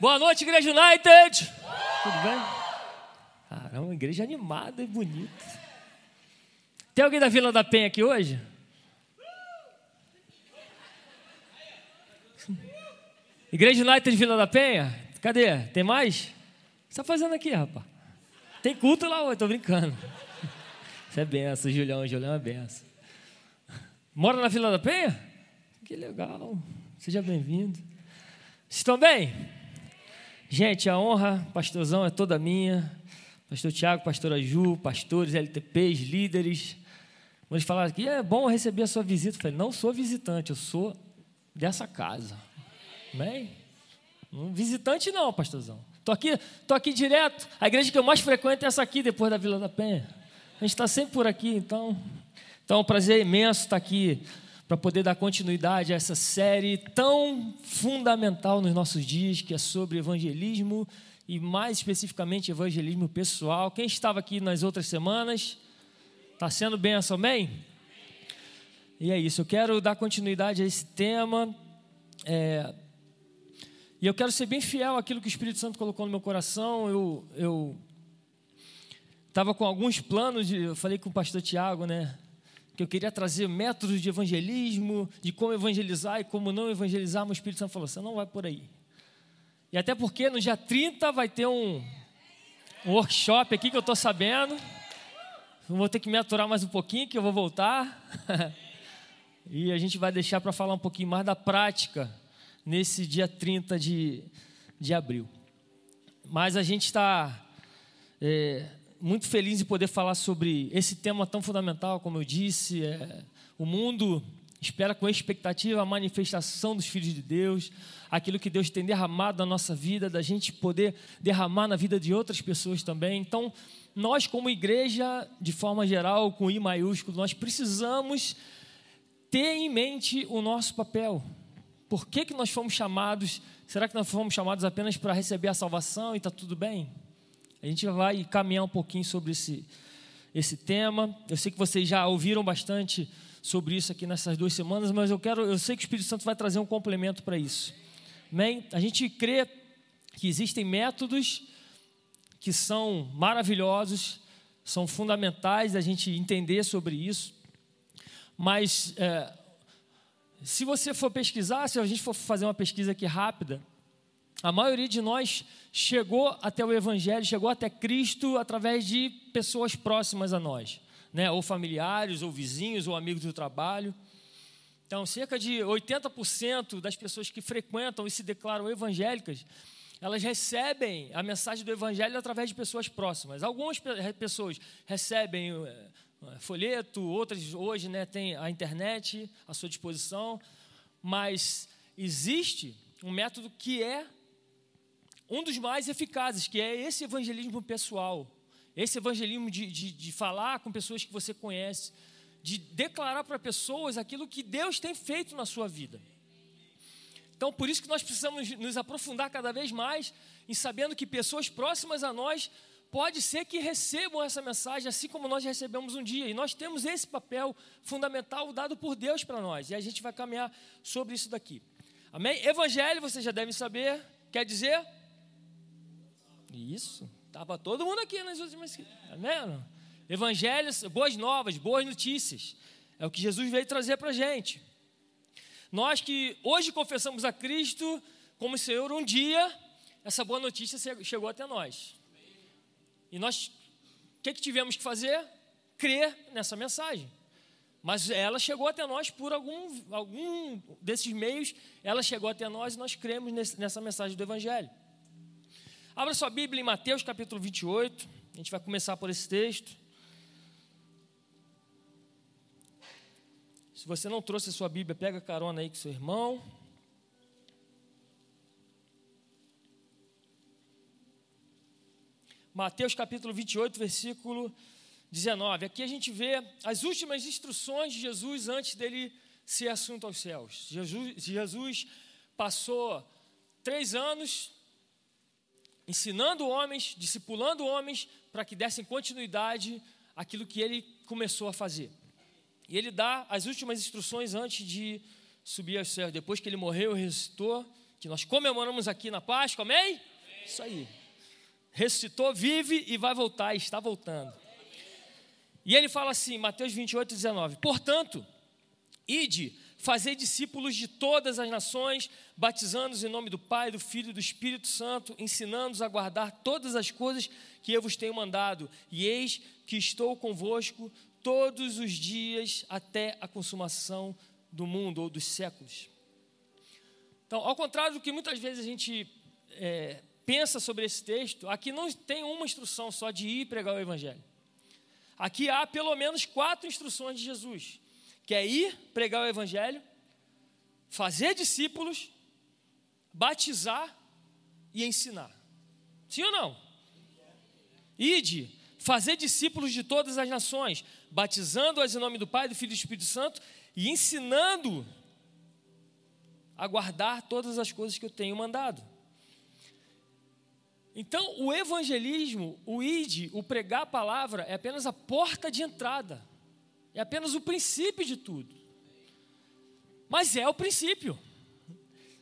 Boa noite, Igreja United! Tudo bem? Caramba, igreja animada e bonita. Tem alguém da Vila da Penha aqui hoje? Igreja United Vila da Penha? Cadê? Tem mais? O que você está fazendo aqui, rapaz? Tem culto lá hoje, tô brincando. Isso é benção, Julião. Julião é benção. Mora na Vila da Penha? Que legal. Seja bem-vindo. Estão bem? Gente, a honra, pastorzão, é toda minha. Pastor Tiago, pastora Ju, pastores, LTPs, líderes. Eles falaram que é bom receber a sua visita, eu falei, não sou visitante, eu sou dessa casa. Amém? Um visitante não, pastorzão. Estou aqui, tô aqui direto. A igreja que eu mais frequento é essa aqui, depois da Vila da Penha. A gente está sempre por aqui, então. Então é um prazer imenso estar aqui para poder dar continuidade a essa série tão fundamental nos nossos dias, que é sobre evangelismo e mais especificamente evangelismo pessoal. Quem estava aqui nas outras semanas? Está sendo benção, amém? E é isso, eu quero dar continuidade a esse tema. É, e eu quero ser bem fiel àquilo que o Espírito Santo colocou no meu coração. Eu, eu estava com alguns planos, de, eu falei com o pastor Tiago, né? Que eu queria trazer métodos de evangelismo, de como evangelizar e como não evangelizar, mas o Espírito Santo falou: você não vai por aí. E até porque no dia 30 vai ter um, um workshop aqui que eu estou sabendo. Vou ter que me aturar mais um pouquinho, que eu vou voltar. e a gente vai deixar para falar um pouquinho mais da prática nesse dia 30 de, de abril. Mas a gente está é, muito feliz de poder falar sobre esse tema tão fundamental, como eu disse. É, o mundo espera com expectativa a manifestação dos filhos de Deus, aquilo que Deus tem derramado na nossa vida, da gente poder derramar na vida de outras pessoas também. Então, nós, como igreja, de forma geral, com I maiúsculo, nós precisamos ter em mente o nosso papel. Por que, que nós fomos chamados? Será que nós fomos chamados apenas para receber a salvação e está tudo bem? A gente vai caminhar um pouquinho sobre esse, esse tema. Eu sei que vocês já ouviram bastante sobre isso aqui nessas duas semanas, mas eu quero, eu sei que o Espírito Santo vai trazer um complemento para isso. Amém? A gente crê que existem métodos que são maravilhosos, são fundamentais a gente entender sobre isso, mas é, se você for pesquisar, se a gente for fazer uma pesquisa aqui rápida, a maioria de nós chegou até o Evangelho, chegou até Cristo através de pessoas próximas a nós, né? ou familiares, ou vizinhos, ou amigos do trabalho. Então, cerca de 80% das pessoas que frequentam e se declaram evangélicas, elas recebem a mensagem do Evangelho através de pessoas próximas. Algumas pessoas recebem eh, é, folheto, outras hoje né, têm a internet à sua disposição, mas existe um método que é um dos mais eficazes, que é esse evangelismo pessoal, esse evangelismo de, de, de falar com pessoas que você conhece, de declarar para pessoas aquilo que Deus tem feito na sua vida. Então, por isso que nós precisamos nos aprofundar cada vez mais em sabendo que pessoas próximas a nós pode ser que recebam essa mensagem assim como nós recebemos um dia. E nós temos esse papel fundamental dado por Deus para nós. E a gente vai caminhar sobre isso daqui. Amém? Evangelho, vocês já devem saber, quer dizer? Isso. Estava todo mundo aqui nas últimas. Amém? Evangelhos, boas novas, boas notícias. É o que Jesus veio trazer para a gente. Nós que hoje confessamos a Cristo como Senhor, um dia essa boa notícia chegou até nós. E nós, o que, que tivemos que fazer? Crer nessa mensagem. Mas ela chegou até nós por algum, algum desses meios, ela chegou até nós e nós cremos nessa mensagem do Evangelho. Abra sua Bíblia em Mateus capítulo 28, a gente vai começar por esse texto. Se você não trouxe a sua Bíblia, pega carona aí com seu irmão. Mateus capítulo 28, versículo 19. Aqui a gente vê as últimas instruções de Jesus antes dele ser assunto aos céus. Jesus, Jesus passou três anos ensinando homens, discipulando homens, para que dessem continuidade àquilo que ele começou a fazer. E ele dá as últimas instruções antes de subir aos céus. Depois que ele morreu e ressuscitou, que nós comemoramos aqui na Páscoa, amém? amém? Isso aí. Ressuscitou, vive e vai voltar, está voltando. E ele fala assim, Mateus 28, 19: Portanto, ide, fazei discípulos de todas as nações, batizando-os em nome do Pai, do Filho e do Espírito Santo, ensinando-os a guardar todas as coisas que eu vos tenho mandado. E eis que estou convosco todos os dias até a consumação do mundo ou dos séculos. Então, ao contrário do que muitas vezes a gente é, pensa sobre esse texto, aqui não tem uma instrução só de ir pregar o Evangelho. Aqui há pelo menos quatro instruções de Jesus: que ir pregar o Evangelho, fazer discípulos, batizar e ensinar. Sim ou não? Ide, fazer discípulos de todas as nações, batizando-as em nome do Pai, do Filho e do Espírito Santo e ensinando a guardar todas as coisas que eu tenho mandado. Então, o evangelismo, o id, o pregar a palavra, é apenas a porta de entrada, é apenas o princípio de tudo. Mas é o princípio.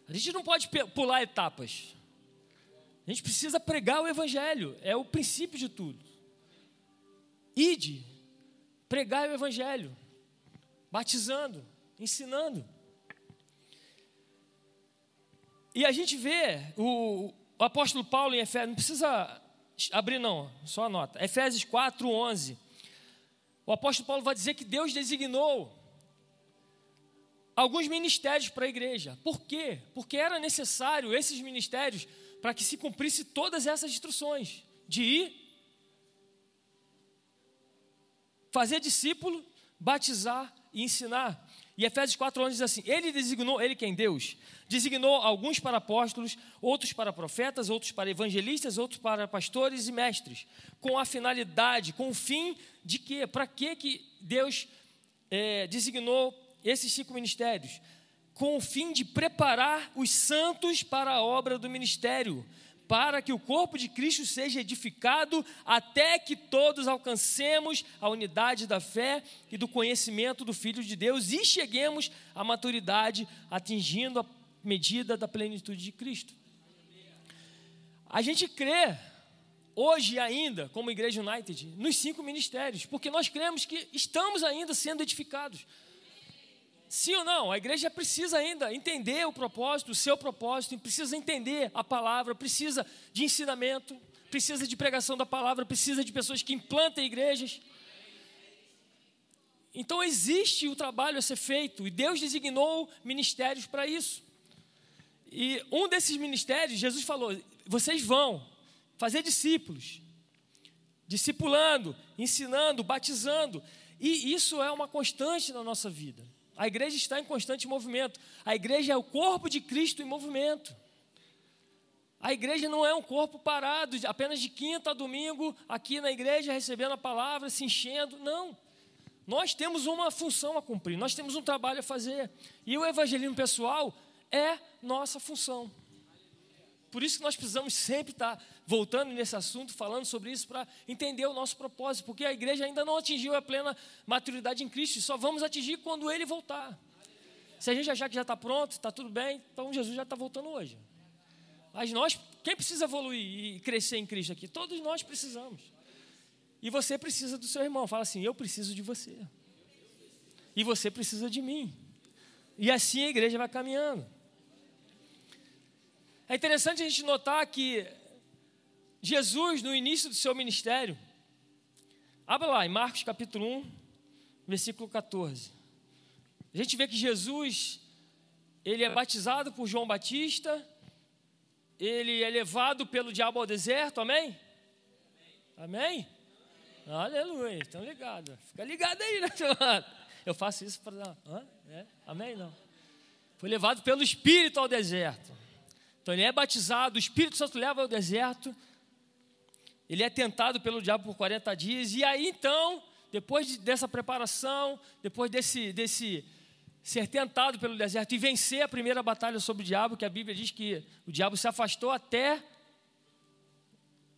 A gente não pode pular etapas. A gente precisa pregar o evangelho, é o princípio de tudo. Ide, pregar o evangelho, batizando, ensinando. E a gente vê o, o apóstolo Paulo em Efésios, não precisa abrir não, só anota. Efésios 4, 11. O apóstolo Paulo vai dizer que Deus designou alguns ministérios para a igreja. Por quê? Porque era necessário esses ministérios para que se cumprisse todas essas instruções de ir, fazer discípulo, batizar e ensinar. E Efésios 4,11 diz assim: Ele designou, ele quem? Deus, designou alguns para apóstolos, outros para profetas, outros para evangelistas, outros para pastores e mestres, com a finalidade, com o fim de quê? Para que que Deus é, designou esses cinco ministérios? Com o fim de preparar os santos para a obra do ministério, para que o corpo de Cristo seja edificado até que todos alcancemos a unidade da fé e do conhecimento do Filho de Deus e cheguemos à maturidade, atingindo a medida da plenitude de Cristo. A gente crê, hoje ainda, como Igreja United, nos cinco ministérios, porque nós cremos que estamos ainda sendo edificados. Sim ou não? A igreja precisa ainda entender o propósito, o seu propósito, precisa entender a palavra, precisa de ensinamento, precisa de pregação da palavra, precisa de pessoas que implantem igrejas. Então existe o trabalho a ser feito e Deus designou ministérios para isso. E um desses ministérios, Jesus falou: vocês vão fazer discípulos, discipulando, ensinando, batizando, e isso é uma constante na nossa vida. A igreja está em constante movimento. A igreja é o corpo de Cristo em movimento. A igreja não é um corpo parado, apenas de quinta a domingo, aqui na igreja, recebendo a palavra, se enchendo. Não. Nós temos uma função a cumprir, nós temos um trabalho a fazer. E o evangelismo pessoal é nossa função. Por isso que nós precisamos sempre estar voltando nesse assunto, falando sobre isso, para entender o nosso propósito, porque a igreja ainda não atingiu a plena maturidade em Cristo, e só vamos atingir quando Ele voltar. Se a gente achar que já está pronto, está tudo bem, então Jesus já está voltando hoje. Mas nós, quem precisa evoluir e crescer em Cristo aqui? Todos nós precisamos. E você precisa do seu irmão. Fala assim: eu preciso de você. E você precisa de mim. E assim a igreja vai caminhando. É interessante a gente notar que Jesus, no início do seu ministério, abra lá em Marcos capítulo 1, versículo 14. A gente vê que Jesus, ele é batizado por João Batista, ele é levado pelo diabo ao deserto, amém? Amém? amém? Aleluia, estão ligados. Fica ligado aí, né, Eu faço isso para. É? Amém? Não. Foi levado pelo Espírito ao deserto. Então ele é batizado, o Espírito Santo leva ao deserto, ele é tentado pelo diabo por 40 dias, e aí então, depois de, dessa preparação, depois desse, desse ser tentado pelo deserto e vencer a primeira batalha sobre o diabo, que a Bíblia diz que o diabo se afastou até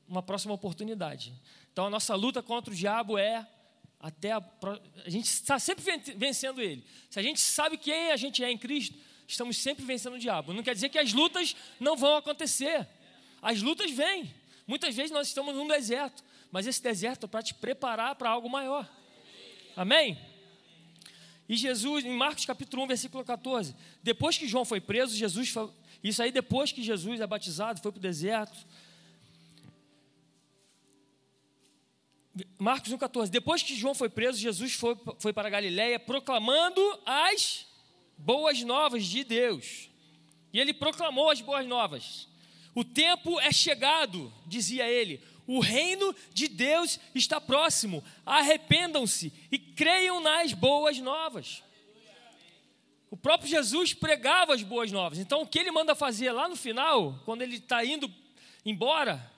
uma próxima oportunidade. Então a nossa luta contra o diabo é até a, a gente está sempre vencendo ele. Se a gente sabe quem a gente é em Cristo, estamos sempre vencendo o diabo. Não quer dizer que as lutas não vão acontecer. As lutas vêm. Muitas vezes nós estamos num deserto, mas esse deserto é para te preparar para algo maior. Amém? E Jesus, em Marcos capítulo 1, versículo 14, depois que João foi preso, Jesus isso aí depois que Jesus é batizado, foi para o deserto. Marcos 1,14. Depois que João foi preso, Jesus foi, foi para Galiléia proclamando as boas novas de Deus. E ele proclamou as boas novas. O tempo é chegado, dizia ele. O reino de Deus está próximo. Arrependam-se e creiam nas boas novas. O próprio Jesus pregava as boas novas. Então, o que ele manda fazer lá no final, quando ele está indo embora,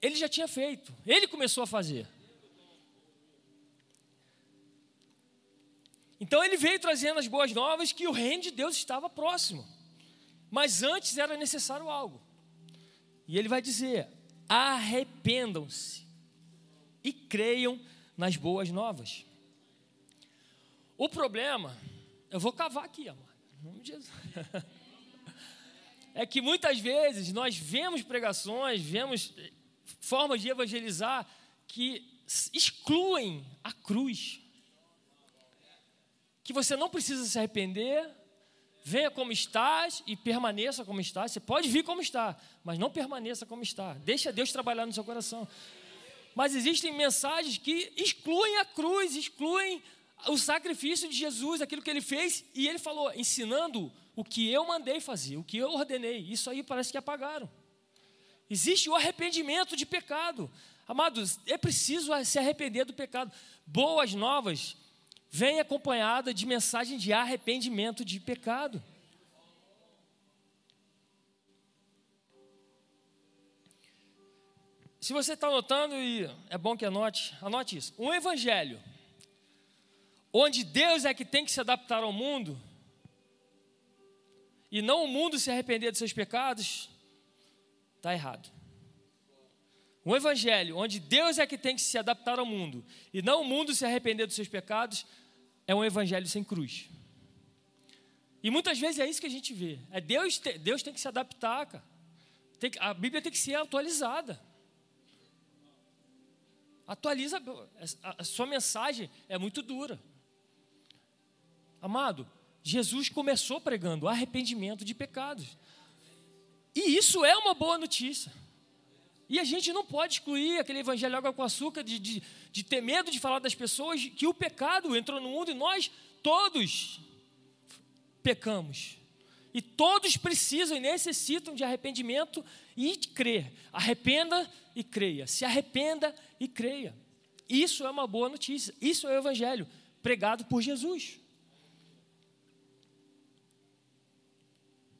ele já tinha feito. Ele começou a fazer. Então, ele veio trazendo as boas novas que o reino de Deus estava próximo. Mas antes era necessário algo. E ele vai dizer: arrependam-se e creiam nas boas novas. O problema, eu vou cavar aqui, amado, em nome de Jesus. É que muitas vezes nós vemos pregações, vemos formas de evangelizar que excluem a cruz. Que você não precisa se arrepender, venha como estás e permaneça como estás. Você pode vir como está, mas não permaneça como está. Deixa Deus trabalhar no seu coração. Mas existem mensagens que excluem a cruz, excluem o sacrifício de Jesus, aquilo que ele fez, e ele falou, ensinando o que eu mandei fazer, o que eu ordenei. Isso aí parece que apagaram. Existe o arrependimento de pecado. Amados, é preciso se arrepender do pecado. Boas novas vem acompanhada de mensagem de arrependimento de pecado. Se você está anotando, e é bom que anote, anote isso. Um evangelho, onde Deus é que tem que se adaptar ao mundo, e não o mundo se arrepender dos seus pecados, está errado. Um evangelho onde Deus é que tem que se adaptar ao mundo e não o mundo se arrepender dos seus pecados, é um evangelho sem cruz. E muitas vezes é isso que a gente vê. É Deus, Deus tem que se adaptar, cara. Tem, a Bíblia tem que ser atualizada. Atualiza, a, a sua mensagem é muito dura. Amado, Jesus começou pregando arrependimento de pecados. E isso é uma boa notícia. E a gente não pode excluir aquele evangelho água com açúcar de, de, de ter medo de falar das pessoas que o pecado entrou no mundo e nós todos pecamos. E todos precisam e necessitam de arrependimento e de crer. Arrependa e creia. Se arrependa e creia. Isso é uma boa notícia. Isso é o evangelho pregado por Jesus.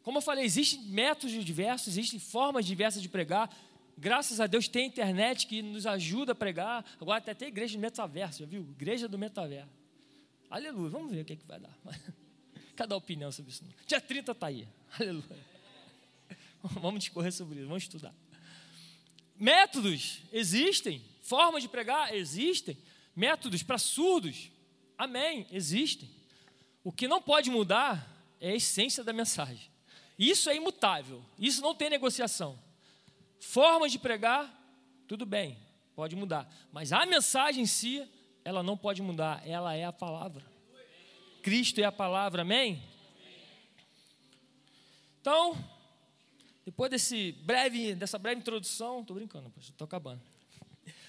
Como eu falei, existem métodos diversos, existem formas diversas de pregar. Graças a Deus tem internet que nos ajuda a pregar. Agora até tem igreja do metaverso, já viu? Igreja do metaverso. Aleluia, vamos ver o que, é que vai dar. Cadê a opinião sobre isso? Dia 30 está aí. Aleluia. Vamos discorrer sobre isso, vamos estudar. Métodos existem, formas de pregar existem, métodos para surdos, amém, existem. O que não pode mudar é a essência da mensagem. Isso é imutável, isso não tem negociação. Formas de pregar, tudo bem, pode mudar. Mas a mensagem em si, ela não pode mudar, ela é a palavra. Cristo é a palavra, amém? Então, depois desse breve, dessa breve introdução, estou brincando, estou acabando.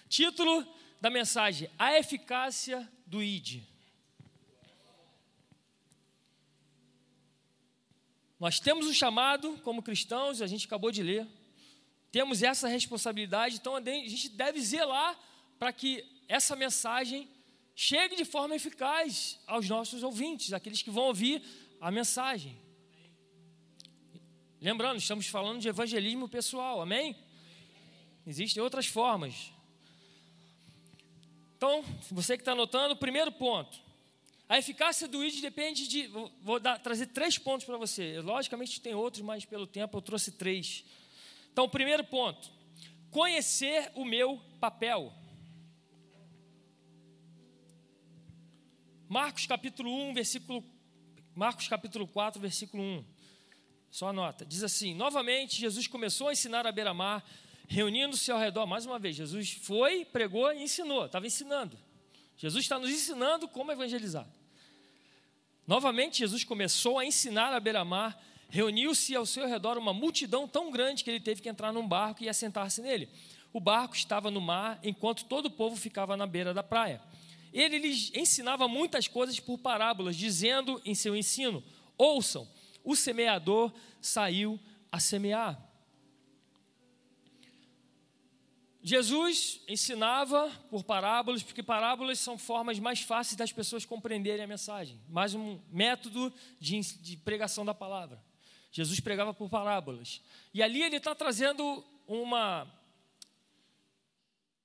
Título da mensagem: A eficácia do ID. Nós temos um chamado como cristãos, a gente acabou de ler, temos essa responsabilidade, então a gente deve zelar para que essa mensagem chegue de forma eficaz aos nossos ouvintes, aqueles que vão ouvir a mensagem. Lembrando, estamos falando de evangelismo pessoal, amém? Existem outras formas. Então, você que está anotando, primeiro ponto. A eficácia do ID depende de. Vou dar, trazer três pontos para você. Logicamente tem outros, mas pelo tempo eu trouxe três. Então, primeiro ponto: conhecer o meu papel. Marcos capítulo 1, versículo. Marcos capítulo 4, versículo 1. Só anota. Diz assim: Novamente, Jesus começou a ensinar à beira-mar, reunindo-se ao redor. Mais uma vez, Jesus foi, pregou e ensinou. Estava ensinando. Jesus está nos ensinando como evangelizar. Novamente, Jesus começou a ensinar à beira-mar, reuniu-se ao seu redor uma multidão tão grande que ele teve que entrar num barco e assentar-se nele. O barco estava no mar, enquanto todo o povo ficava na beira da praia. Ele lhes ensinava muitas coisas por parábolas, dizendo em seu ensino: Ouçam, o semeador saiu a semear. Jesus ensinava por parábolas, porque parábolas são formas mais fáceis das pessoas compreenderem a mensagem, mais um método de, de pregação da palavra. Jesus pregava por parábolas. E ali ele está trazendo uma,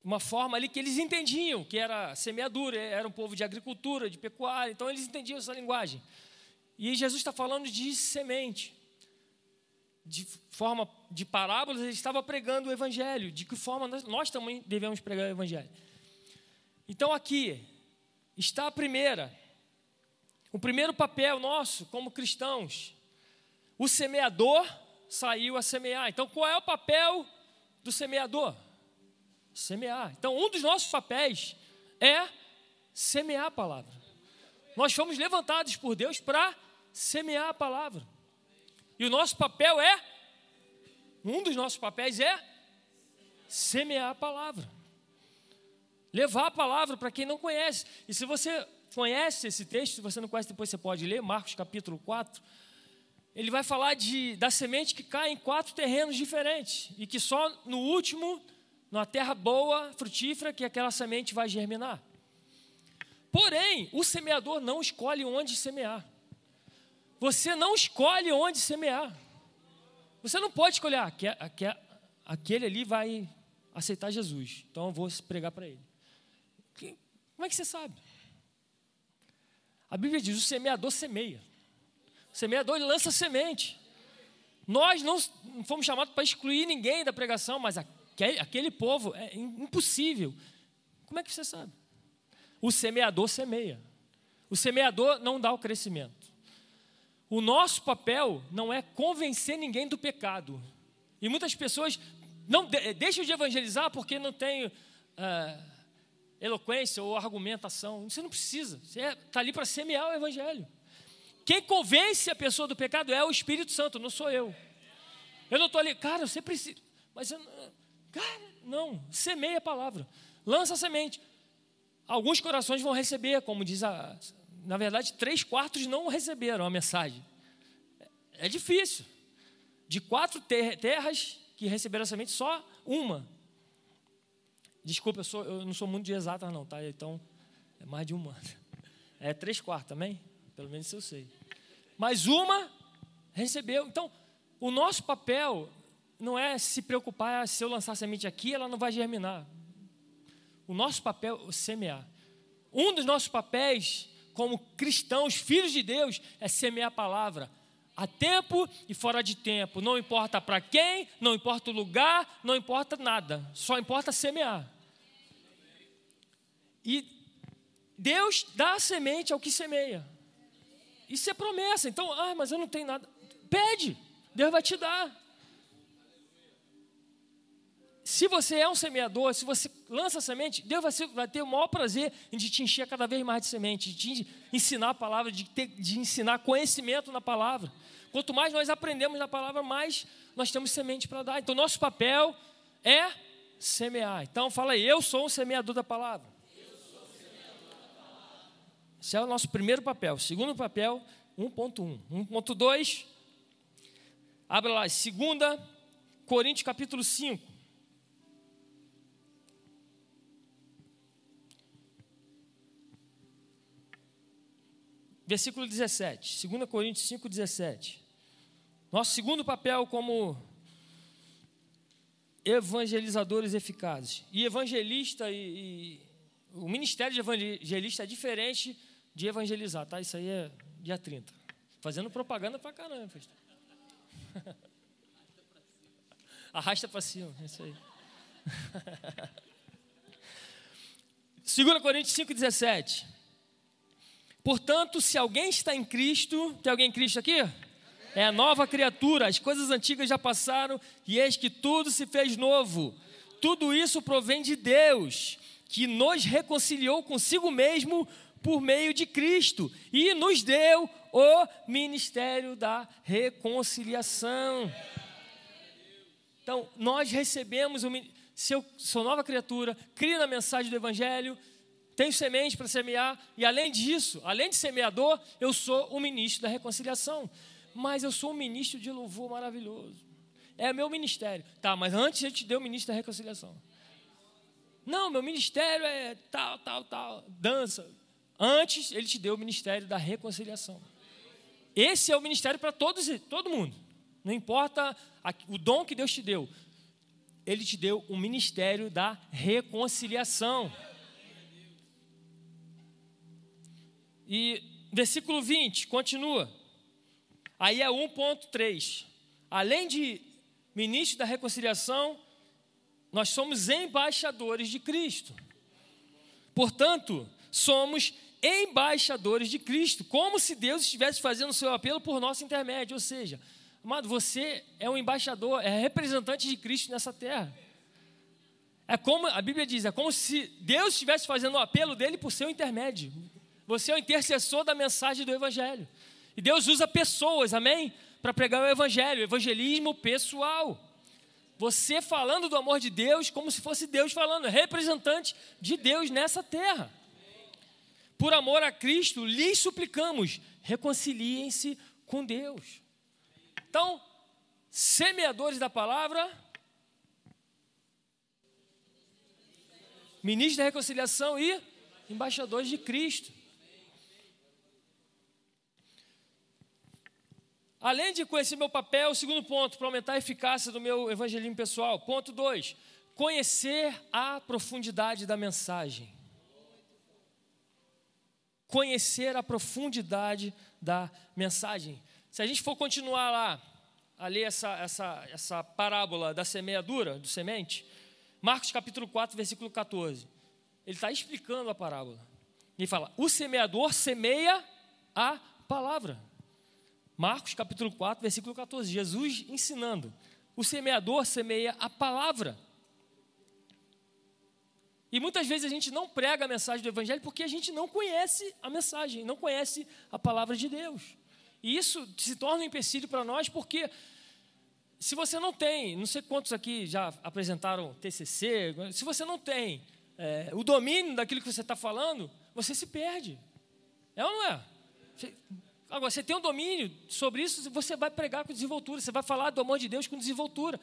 uma forma ali que eles entendiam, que era semeadura, era um povo de agricultura, de pecuária, então eles entendiam essa linguagem. E Jesus está falando de semente. De forma de parábolas, ele estava pregando o evangelho. De que forma nós, nós também devemos pregar o evangelho. Então aqui está a primeira, o primeiro papel nosso como cristãos. O semeador saiu a semear. Então qual é o papel do semeador? Semear. Então um dos nossos papéis é semear a palavra. Nós fomos levantados por Deus para semear a palavra. E o nosso papel é, um dos nossos papéis é semear a palavra. Levar a palavra para quem não conhece. E se você conhece esse texto, se você não conhece, depois você pode ler, Marcos capítulo 4. Ele vai falar de, da semente que cai em quatro terrenos diferentes. E que só no último, numa terra boa, frutífera, que aquela semente vai germinar. Porém, o semeador não escolhe onde semear. Você não escolhe onde semear. Você não pode escolher, ah, aquele ali vai aceitar Jesus, então eu vou pregar para ele. Como é que você sabe? A Bíblia diz: o semeador semeia. Semeador ele lança semente. Nós não fomos chamados para excluir ninguém da pregação, mas aquele, aquele povo é impossível. Como é que você sabe? O semeador semeia. O semeador não dá o crescimento. O nosso papel não é convencer ninguém do pecado. E muitas pessoas não deixam de evangelizar porque não tem uh, eloquência ou argumentação. Você não precisa. Você está ali para semear o evangelho. Quem convence a pessoa do pecado é o Espírito Santo, não sou eu. Eu não estou ali, cara, você precisa. Mas eu, cara, não, semeia a palavra, lança a semente. Alguns corações vão receber, como diz a, na verdade, três quartos não receberam a mensagem. É difícil. De quatro ter terras que receberam a semente, só uma. Desculpa, eu, sou, eu não sou muito de não, tá? Então, é mais de uma. É três quartos também? Pelo menos eu sei. Mas uma recebeu. Então, o nosso papel não é se preocupar se eu lançar semente aqui, ela não vai germinar. O nosso papel é semear. Um dos nossos papéis como cristãos, filhos de Deus, é semear a palavra. A tempo e fora de tempo. Não importa para quem, não importa o lugar, não importa nada. Só importa semear. E Deus dá a semente ao que semeia. Isso é promessa. Então, ah, mas eu não tenho nada. Pede, Deus vai te dar se você é um semeador, se você lança semente, Deus vai, ser, vai ter o maior prazer em te encher cada vez mais de semente, de te ensinar a palavra, de, ter, de ensinar conhecimento na palavra. Quanto mais nós aprendemos na palavra, mais nós temos semente para dar. Então, nosso papel é semear. Então, fala aí, eu sou um semeador da palavra. Esse é o nosso primeiro papel. Segundo papel, 1.1. 1.2, abre lá, 2 Coríntios capítulo 5. versículo 17, 2 Coríntios 5, 17. Nosso segundo papel como evangelizadores eficazes. E evangelista e, e, o ministério de evangelista é diferente de evangelizar, tá? Isso aí é dia 30. Fazendo propaganda pra caramba, Arrasta para cima, é isso aí. 2 Coríntios 5,17. Portanto, se alguém está em Cristo, tem alguém em Cristo aqui? É a nova criatura, as coisas antigas já passaram e eis que tudo se fez novo. Tudo isso provém de Deus, que nos reconciliou consigo mesmo por meio de Cristo e nos deu o ministério da reconciliação. Então, nós recebemos, o, se eu sou nova criatura, crio na mensagem do Evangelho, tenho semente para semear, e além disso, além de semeador, eu sou o ministro da reconciliação. Mas eu sou um ministro de louvor maravilhoso. É meu ministério. Tá, mas antes ele te deu o ministro da reconciliação. Não, meu ministério é tal, tal, tal, dança. Antes ele te deu o ministério da reconciliação. Esse é o ministério para todos, todo mundo. Não importa o dom que Deus te deu. Ele te deu o ministério da reconciliação. E versículo 20, continua. Aí é 1.3. Além de ministro da reconciliação, nós somos embaixadores de Cristo. Portanto, somos embaixadores de Cristo, como se Deus estivesse fazendo o seu apelo por nosso intermédio. Ou seja, amado, você é um embaixador, é representante de Cristo nessa terra. É como a Bíblia diz, é como se Deus estivesse fazendo o apelo dele por seu intermédio. Você é o intercessor da mensagem do Evangelho. E Deus usa pessoas, amém? Para pregar o Evangelho, evangelismo pessoal. Você falando do amor de Deus como se fosse Deus falando, representante de Deus nessa terra. Por amor a Cristo, lhes suplicamos, reconciliem-se com Deus. Então, semeadores da palavra, ministros da reconciliação e embaixadores de Cristo. Além de conhecer meu papel, o segundo ponto, para aumentar a eficácia do meu evangelismo pessoal. Ponto 2, conhecer a profundidade da mensagem. Conhecer a profundidade da mensagem. Se a gente for continuar lá, a ler essa, essa, essa parábola da semeadura, do semente, Marcos capítulo 4, versículo 14. Ele está explicando a parábola. Ele fala: o semeador semeia a palavra. Marcos capítulo 4, versículo 14. Jesus ensinando. O semeador semeia a palavra. E muitas vezes a gente não prega a mensagem do Evangelho porque a gente não conhece a mensagem, não conhece a palavra de Deus. E isso se torna um empecilho para nós porque se você não tem, não sei quantos aqui já apresentaram TCC, se você não tem é, o domínio daquilo que você está falando, você se perde. É ou não é? Agora, você tem um domínio sobre isso, você vai pregar com desenvoltura, você vai falar do amor de Deus com desenvoltura,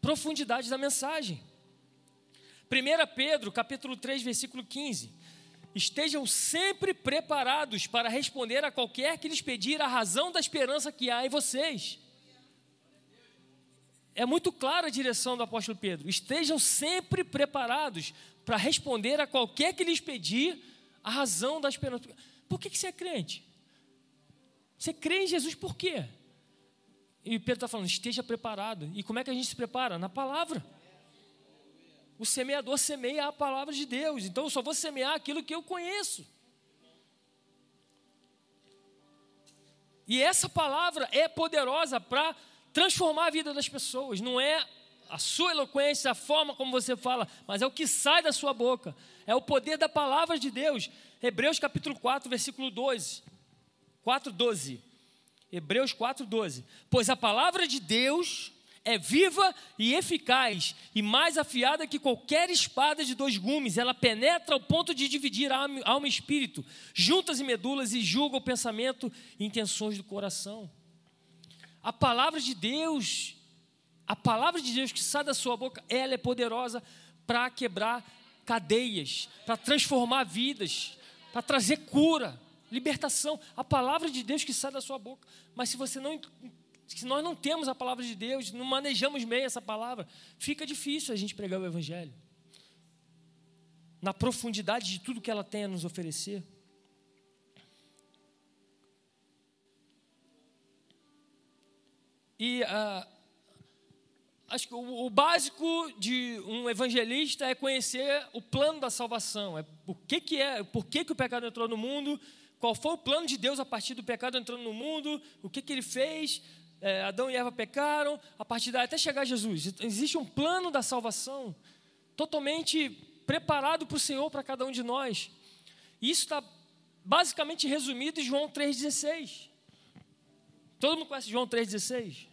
profundidade da mensagem. 1 Pedro, capítulo 3, versículo 15. Estejam sempre preparados para responder a qualquer que lhes pedir a razão da esperança que há em vocês. É muito clara a direção do apóstolo Pedro. Estejam sempre preparados para responder a qualquer que lhes pedir a razão da esperança. Por que, que você é crente? Você crê em Jesus por quê? E Pedro está falando, esteja preparado. E como é que a gente se prepara? Na palavra. O semeador semeia a palavra de Deus. Então eu só vou semear aquilo que eu conheço. E essa palavra é poderosa para transformar a vida das pessoas. Não é a sua eloquência, a forma como você fala, mas é o que sai da sua boca. É o poder da palavra de Deus. Hebreus capítulo 4, versículo 12. 4,12. Hebreus 4,12. Pois a palavra de Deus é viva e eficaz, e mais afiada que qualquer espada de dois gumes. Ela penetra ao ponto de dividir alma e espírito, juntas e medulas, e julga o pensamento e intenções do coração. A palavra de Deus, a palavra de Deus que sai da sua boca, ela é poderosa para quebrar cadeias, para transformar vidas, para trazer cura libertação, a palavra de Deus que sai da sua boca. Mas se você não se nós não temos a palavra de Deus, não manejamos bem essa palavra, fica difícil a gente pregar o evangelho. Na profundidade de tudo que ela tem a nos oferecer. E uh, acho que o, o, básico de um evangelista é conhecer o plano da salvação. É o que, que é, por que, que o pecado entrou no mundo, qual foi o plano de Deus a partir do pecado entrando no mundo, o que, que ele fez, é, Adão e Eva pecaram, a partir daí até chegar Jesus. Existe um plano da salvação totalmente preparado para o Senhor, para cada um de nós. Isso está basicamente resumido em João 3,16. Todo mundo conhece João 3,16?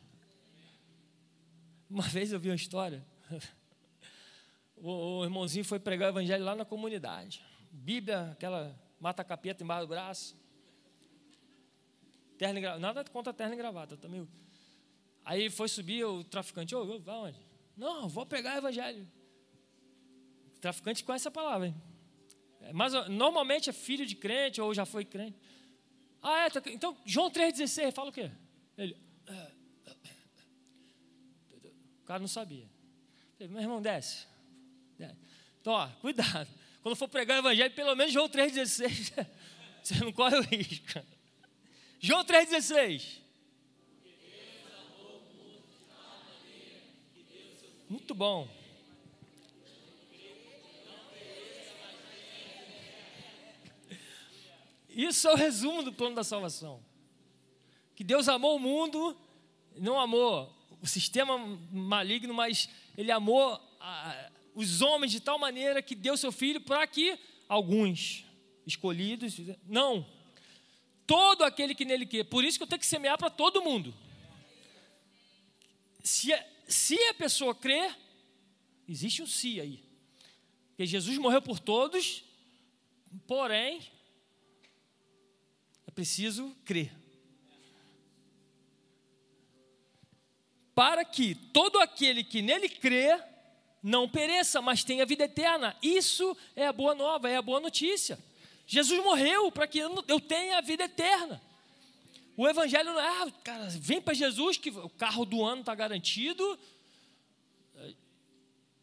Uma vez eu vi uma história. O, o irmãozinho foi pregar o evangelho lá na comunidade. Bíblia, aquela mata capeta embaixo do braço. Terno e nada contra terno e gravata também. Aí foi subir o traficante, ô, oh, vai onde? Não, vou pregar o evangelho. O traficante conhece a palavra, hein? É, mas normalmente é filho de crente ou já foi crente. Ah, é, tá, então João 3,16, fala o quê? Ele. O cara não sabia. Meu irmão, desce. desce. Então, ó, cuidado. Quando for pregar o evangelho, pelo menos João 3,16, você não corre o risco. João 3,16. Muito bom. Isso é o resumo do plano da salvação. Que Deus amou o mundo, não amou o sistema maligno, mas Ele amou a, os homens de tal maneira que deu seu filho para que alguns escolhidos, não, todo aquele que nele quer. Por isso que eu tenho que semear para todo mundo. Se, se a pessoa crer, existe um si aí. Porque Jesus morreu por todos, porém, é preciso crer. Para que todo aquele que nele crê não pereça, mas tenha vida eterna. Isso é a boa nova, é a boa notícia. Jesus morreu para que eu tenha a vida eterna. O evangelho não é, ah, cara, vem para Jesus que o carro do ano está garantido.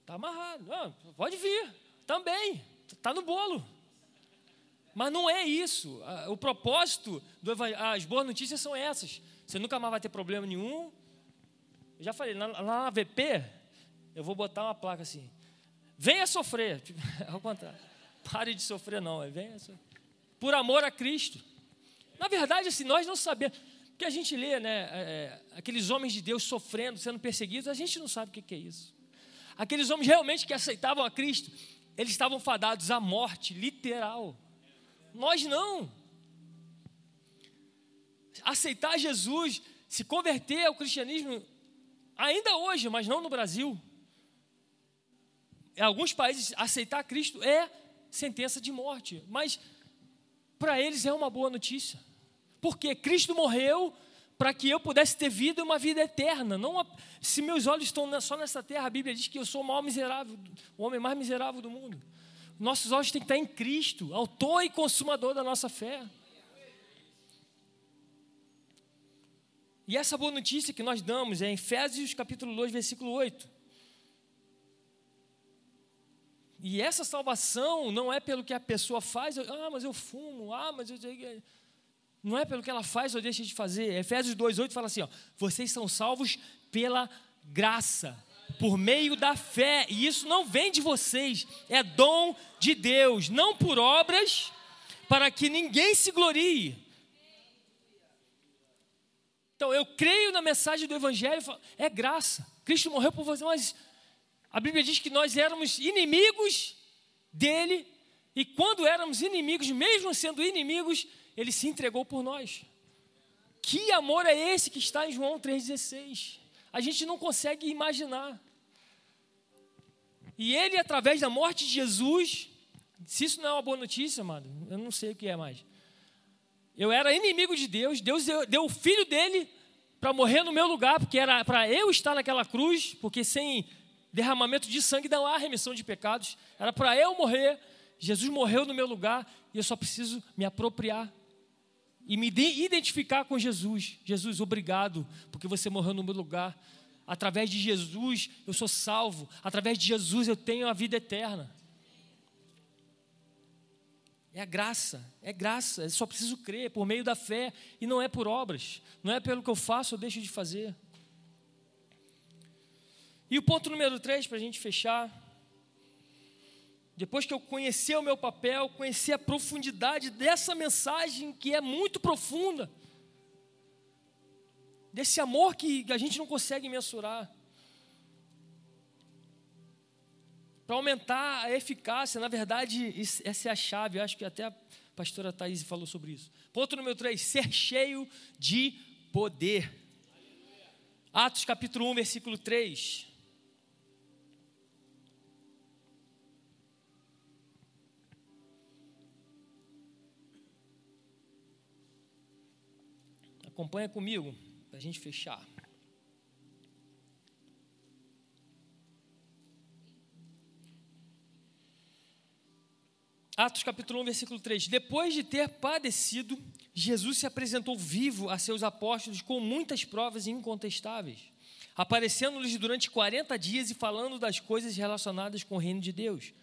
Está amarrado. Não, pode vir, também, está no bolo. Mas não é isso. O propósito do evangelho, as boas notícias são essas. Você nunca mais vai ter problema nenhum. Eu já falei, lá na VP, eu vou botar uma placa assim: venha sofrer. Ao contrário, pare de sofrer, não. É. Por amor a Cristo. Na verdade, assim, nós não sabemos. Porque a gente lê, né, é, é, aqueles homens de Deus sofrendo, sendo perseguidos, a gente não sabe o que é isso. Aqueles homens realmente que aceitavam a Cristo, eles estavam fadados à morte, literal. Nós não. Aceitar Jesus, se converter ao cristianismo, ainda hoje, mas não no Brasil, em alguns países, aceitar Cristo é sentença de morte. Mas para eles é uma boa notícia. Porque Cristo morreu para que eu pudesse ter vida e uma vida eterna. Não se meus olhos estão só nessa terra, a Bíblia diz que eu sou o maior miserável, o homem mais miserável do mundo. Nossos olhos têm que estar em Cristo, autor e consumador da nossa fé. E essa boa notícia que nós damos é em Efésios capítulo 2, versículo 8. E essa salvação não é pelo que a pessoa faz, ah, mas eu fumo, ah, mas eu. Não é pelo que ela faz ou deixa de fazer. Efésios 2,8 fala assim: ó, vocês são salvos pela graça, por meio da fé, e isso não vem de vocês, é dom de Deus, não por obras, para que ninguém se glorie. Então, eu creio na mensagem do Evangelho, é graça. Cristo morreu por você, mas a Bíblia diz que nós éramos inimigos dele, e quando éramos inimigos, mesmo sendo inimigos, ele se entregou por nós. Que amor é esse que está em João 3,16? A gente não consegue imaginar. E ele, através da morte de Jesus, se isso não é uma boa notícia, amado, eu não sei o que é mais. Eu era inimigo de Deus, Deus deu, o filho dele para morrer no meu lugar, porque era para eu estar naquela cruz, porque sem derramamento de sangue não há remissão de pecados. Era para eu morrer. Jesus morreu no meu lugar e eu só preciso me apropriar e me identificar com Jesus. Jesus, obrigado, porque você morreu no meu lugar. Através de Jesus eu sou salvo. Através de Jesus eu tenho a vida eterna. É a graça, é graça. Eu só preciso crer por meio da fé e não é por obras. Não é pelo que eu faço ou deixo de fazer. E o ponto número 3, para a gente fechar. depois que eu conheci o meu papel, conheci a profundidade dessa mensagem que é muito profunda, desse amor que a gente não consegue mensurar, para aumentar a eficácia, na verdade, essa é a chave, eu acho que até a pastora Thaís falou sobre isso. Ponto número 3, ser cheio de poder. Atos capítulo 1, versículo 3. Acompanha comigo, para a gente fechar. Atos capítulo 1, versículo 3. Depois de ter padecido, Jesus se apresentou vivo a seus apóstolos com muitas provas incontestáveis, aparecendo-lhes durante 40 dias e falando das coisas relacionadas com o reino de Deus.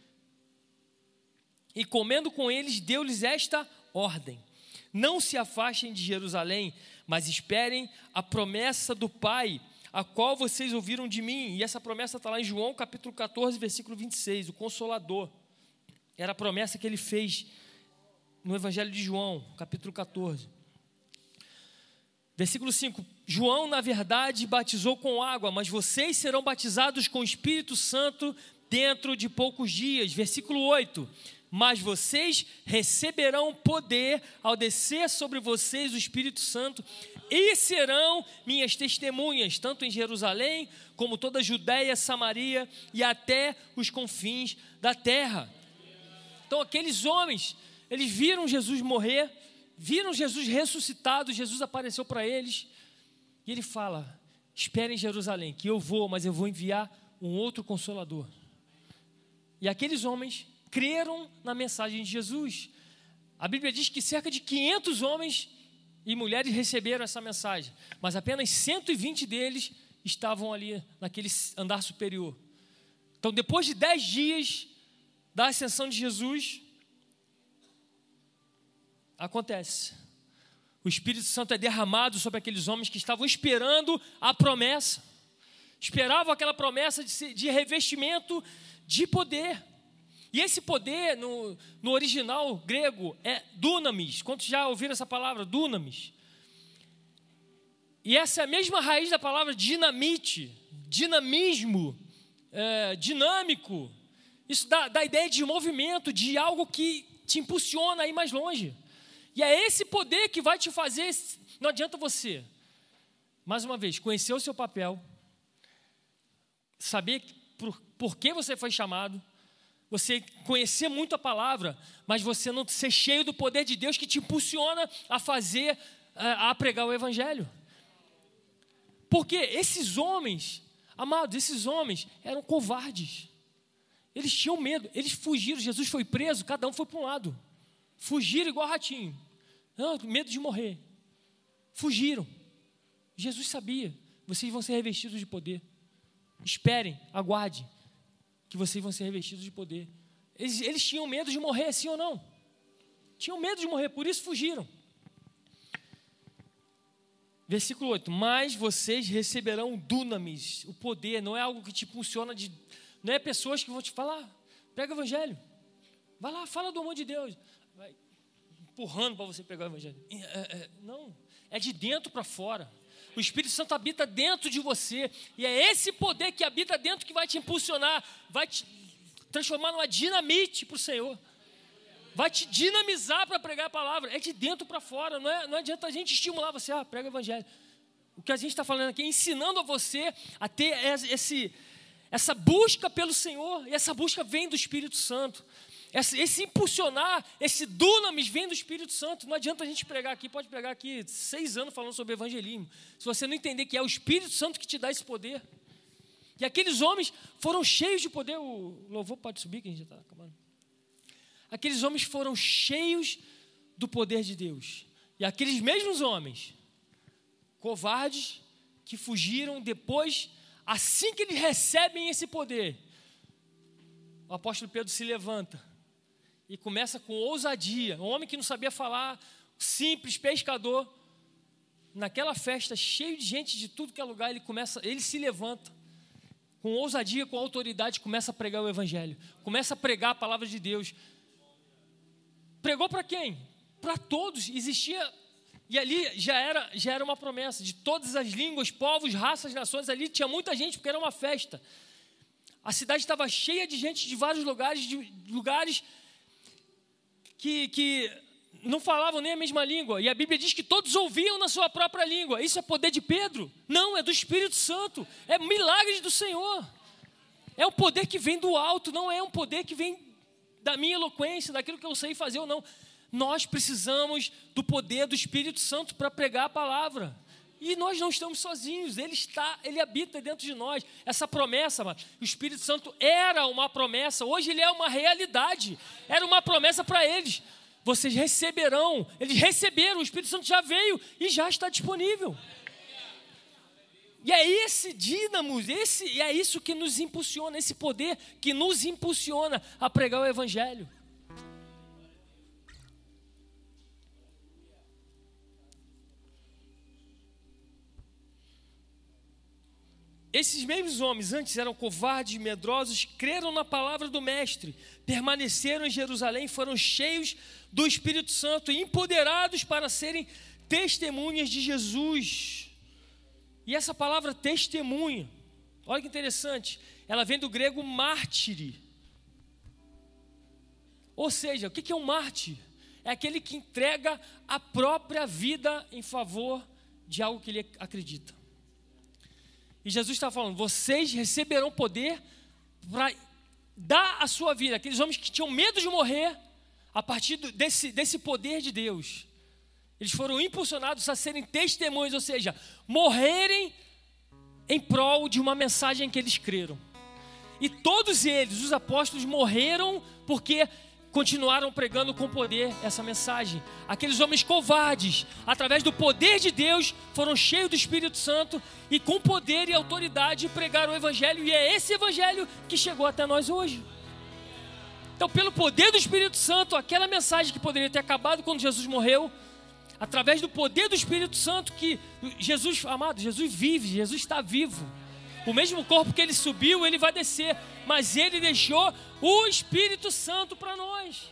E comendo com eles, deu-lhes esta ordem: Não se afastem de Jerusalém, mas esperem a promessa do Pai, a qual vocês ouviram de mim. E essa promessa está lá em João capítulo 14, versículo 26, o Consolador. Era a promessa que ele fez no Evangelho de João, capítulo 14. Versículo 5: João, na verdade, batizou com água, mas vocês serão batizados com o Espírito Santo dentro de poucos dias. Versículo 8: mas vocês receberão poder ao descer sobre vocês o Espírito Santo e serão minhas testemunhas, tanto em Jerusalém como toda a Judéia, Samaria e até os confins da terra. Então, aqueles homens, eles viram Jesus morrer, viram Jesus ressuscitado, Jesus apareceu para eles, e ele fala: Esperem em Jerusalém, que eu vou, mas eu vou enviar um outro consolador. E aqueles homens creram na mensagem de Jesus. A Bíblia diz que cerca de 500 homens e mulheres receberam essa mensagem, mas apenas 120 deles estavam ali naquele andar superior. Então, depois de 10 dias da ascensão de Jesus, acontece. O Espírito Santo é derramado sobre aqueles homens que estavam esperando a promessa, esperavam aquela promessa de, de revestimento de poder. E esse poder, no, no original grego, é dunamis. Quantos já ouviram essa palavra, dunamis? E essa é a mesma raiz da palavra dinamite, dinamismo, é, dinâmico. Isso dá, dá ideia de movimento, de algo que te impulsiona a ir mais longe. E é esse poder que vai te fazer. Não adianta você, mais uma vez, conhecer o seu papel, saber por, por que você foi chamado você conhecer muito a palavra, mas você não ser cheio do poder de Deus que te impulsiona a fazer, a, pregar o Evangelho. Porque esses homens, amados, esses homens eram covardes. Eles tinham medo, eles fugiram. Jesus foi preso, cada um foi para um lado. Fugiram igual ratinho. Não, medo de morrer. Fugiram. Jesus sabia, vocês vão ser revestidos de poder. Esperem, aguardem que vocês vão ser revestidos de poder. Eles, eles tinham medo de morrer, sim ou não? Tinham medo de morrer, por isso fugiram. Versículo 8: Mas vocês receberão dunamis, o poder, não é algo que te funciona de. Não é pessoas que vão te falar, prega o evangelho. Vai lá, fala do amor de Deus. Vai empurrando para você pegar o evangelho. É, é, não, é de dentro para fora. O Espírito Santo habita dentro de você. E é esse poder que habita dentro que vai te impulsionar, vai te transformar numa dinamite para o Senhor. Vai te dinamizar para pregar a palavra. É de dentro para fora. Não, é, não adianta a gente estimular você, ah, prega o evangelho. O que a gente está falando aqui é ensinando a você a ter esse, essa busca pelo Senhor. E essa busca vem do Espírito Santo. Esse, esse, impulsionar, esse dunamis vem do Espírito Santo. Não adianta a gente pregar aqui, pode pregar aqui seis anos falando sobre evangelismo. Se você não entender que é o Espírito Santo que te dá esse poder. E aqueles homens foram cheios de poder. O louvor pode subir, que a gente já está acabando. Aqueles homens foram cheios do poder de Deus. E aqueles mesmos homens, covardes, que fugiram depois, assim que eles recebem esse poder, o apóstolo Pedro se levanta e começa com ousadia. Um homem que não sabia falar, simples pescador, naquela festa cheio de gente de tudo que é lugar, ele começa, ele se levanta com ousadia, com autoridade, começa a pregar o Evangelho, começa a pregar a palavra de Deus. Pregou para quem? Para todos. Existia e ali já era, já era uma promessa de todas as línguas, povos, raças, nações. Ali tinha muita gente porque era uma festa. A cidade estava cheia de gente de vários lugares, de lugares que, que não falavam nem a mesma língua. E a Bíblia diz que todos ouviam na sua própria língua. Isso é poder de Pedro? Não, é do Espírito Santo. É milagres do Senhor. É um poder que vem do alto, não é um poder que vem da minha eloquência, daquilo que eu sei fazer ou não. Nós precisamos do poder do Espírito Santo para pregar a palavra. E nós não estamos sozinhos, ele está, ele habita dentro de nós. Essa promessa, o Espírito Santo era uma promessa, hoje ele é uma realidade. Era uma promessa para eles vocês receberão. Eles receberam, o Espírito Santo já veio e já está disponível. E é esse dínamo, esse, e é isso que nos impulsiona, esse poder que nos impulsiona a pregar o Evangelho. Esses mesmos homens antes eram covardes, medrosos, creram na palavra do Mestre, permaneceram em Jerusalém, foram cheios do Espírito Santo e empoderados para serem testemunhas de Jesus. E essa palavra testemunha, olha que interessante, ela vem do grego mártire. Ou seja, o que é um mártir? É aquele que entrega a própria vida em favor de algo que ele acredita. E Jesus está falando: vocês receberão poder para dar a sua vida. Aqueles homens que tinham medo de morrer, a partir desse, desse poder de Deus, eles foram impulsionados a serem testemunhos, ou seja, morrerem em prol de uma mensagem que eles creram. E todos eles, os apóstolos, morreram porque continuaram pregando com poder essa mensagem. Aqueles homens covardes, através do poder de Deus, foram cheios do Espírito Santo e com poder e autoridade pregaram o Evangelho, e é esse Evangelho que chegou até nós hoje. Então, pelo poder do Espírito Santo, aquela mensagem que poderia ter acabado quando Jesus morreu, através do poder do Espírito Santo, que Jesus, amado, Jesus vive, Jesus está vivo. O mesmo corpo que ele subiu, ele vai descer. Mas ele deixou o Espírito Santo para nós.